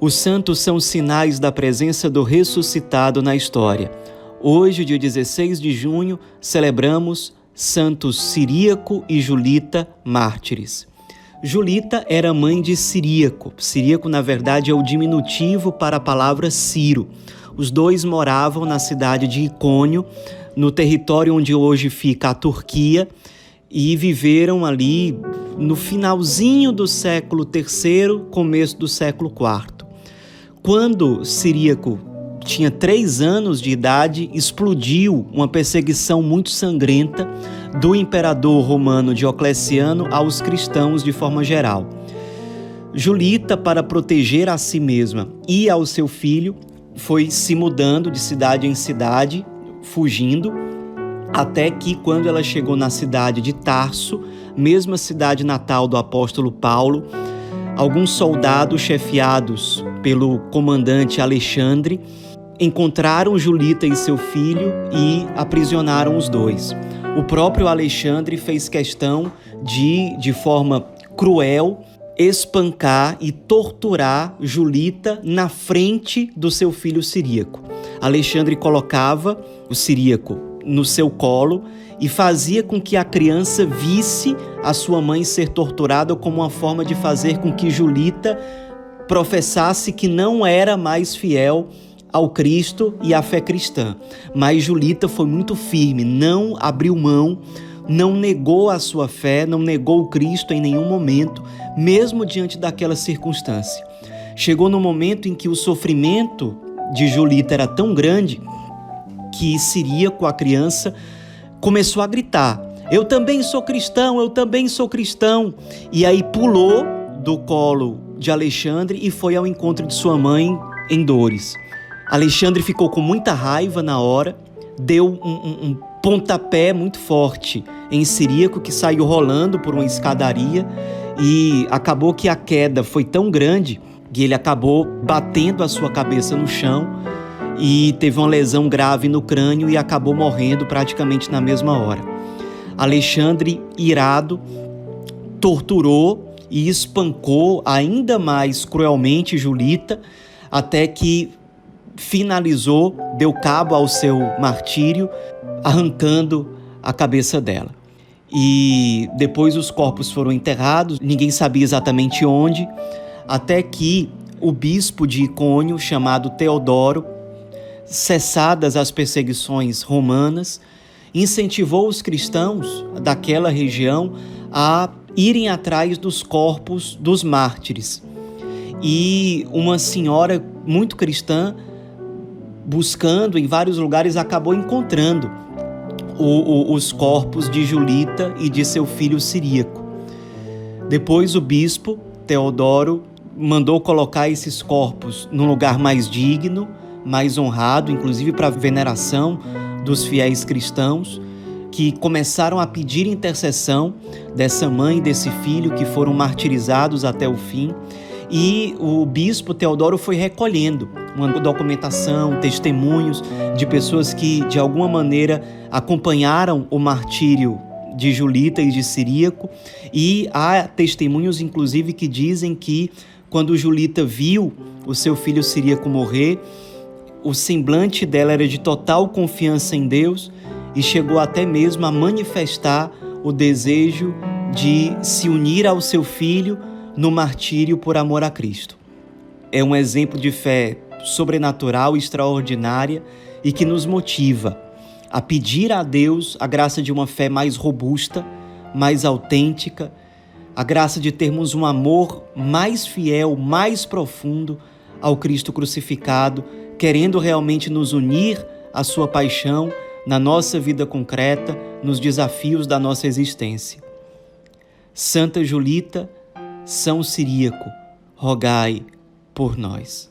Os santos são sinais da presença do ressuscitado na história. Hoje, dia 16 de junho, celebramos Santos Siríaco e Julita, mártires. Julita era mãe de Siríaco. Siríaco, na verdade, é o diminutivo para a palavra Ciro. Os dois moravam na cidade de Icônio, no território onde hoje fica a Turquia, e viveram ali no finalzinho do século III, começo do século IV. Quando Siríaco tinha três anos de idade, explodiu uma perseguição muito sangrenta do imperador romano Diocleciano aos cristãos de forma geral. Julita, para proteger a si mesma e ao seu filho, foi se mudando de cidade em cidade, fugindo, até que, quando ela chegou na cidade de Tarso, mesma cidade natal do apóstolo Paulo, alguns soldados chefiados pelo comandante Alexandre encontraram Julita e seu filho e aprisionaram os dois. O próprio Alexandre fez questão de, de forma cruel, espancar e torturar Julita na frente do seu filho siríaco. Alexandre colocava o siríaco no seu colo e fazia com que a criança visse a sua mãe ser torturada como uma forma de fazer com que Julita professasse que não era mais fiel ao Cristo e à fé cristã. Mas Julita foi muito firme, não abriu mão, não negou a sua fé, não negou o Cristo em nenhum momento, mesmo diante daquela circunstância. Chegou no momento em que o sofrimento de Julita era tão grande que Siria, com a criança, começou a gritar: Eu também sou cristão, eu também sou cristão. E aí pulou do colo de Alexandre e foi ao encontro de sua mãe em dores. Alexandre ficou com muita raiva na hora, deu um, um, um pontapé muito forte em Siríaco, que saiu rolando por uma escadaria e acabou que a queda foi tão grande que ele acabou batendo a sua cabeça no chão e teve uma lesão grave no crânio e acabou morrendo praticamente na mesma hora. Alexandre, irado, torturou e espancou ainda mais cruelmente Julita, até que finalizou, deu cabo ao seu martírio, arrancando a cabeça dela. E depois os corpos foram enterrados, ninguém sabia exatamente onde, até que o bispo de Icônio, chamado Teodoro, cessadas as perseguições romanas, incentivou os cristãos daquela região a irem atrás dos corpos dos mártires. E uma senhora muito cristã, buscando em vários lugares, acabou encontrando o, o, os corpos de Julita e de seu filho Siríaco. Depois o bispo Teodoro mandou colocar esses corpos num lugar mais digno, mais honrado, inclusive para veneração dos fiéis cristãos, que começaram a pedir intercessão dessa mãe e desse filho que foram martirizados até o fim. E o bispo Teodoro foi recolhendo uma documentação, testemunhos de pessoas que de alguma maneira acompanharam o martírio de Julita e de Siríaco, e há testemunhos inclusive que dizem que quando Julita viu o seu filho Siríaco morrer, o semblante dela era de total confiança em Deus e chegou até mesmo a manifestar o desejo de se unir ao seu filho no martírio por amor a Cristo. É um exemplo de fé sobrenatural extraordinária e que nos motiva a pedir a Deus a graça de uma fé mais robusta, mais autêntica, a graça de termos um amor mais fiel, mais profundo ao Cristo crucificado querendo realmente nos unir à Sua paixão na nossa vida concreta, nos desafios da nossa existência. Santa Julita, São Siríaco, rogai por nós.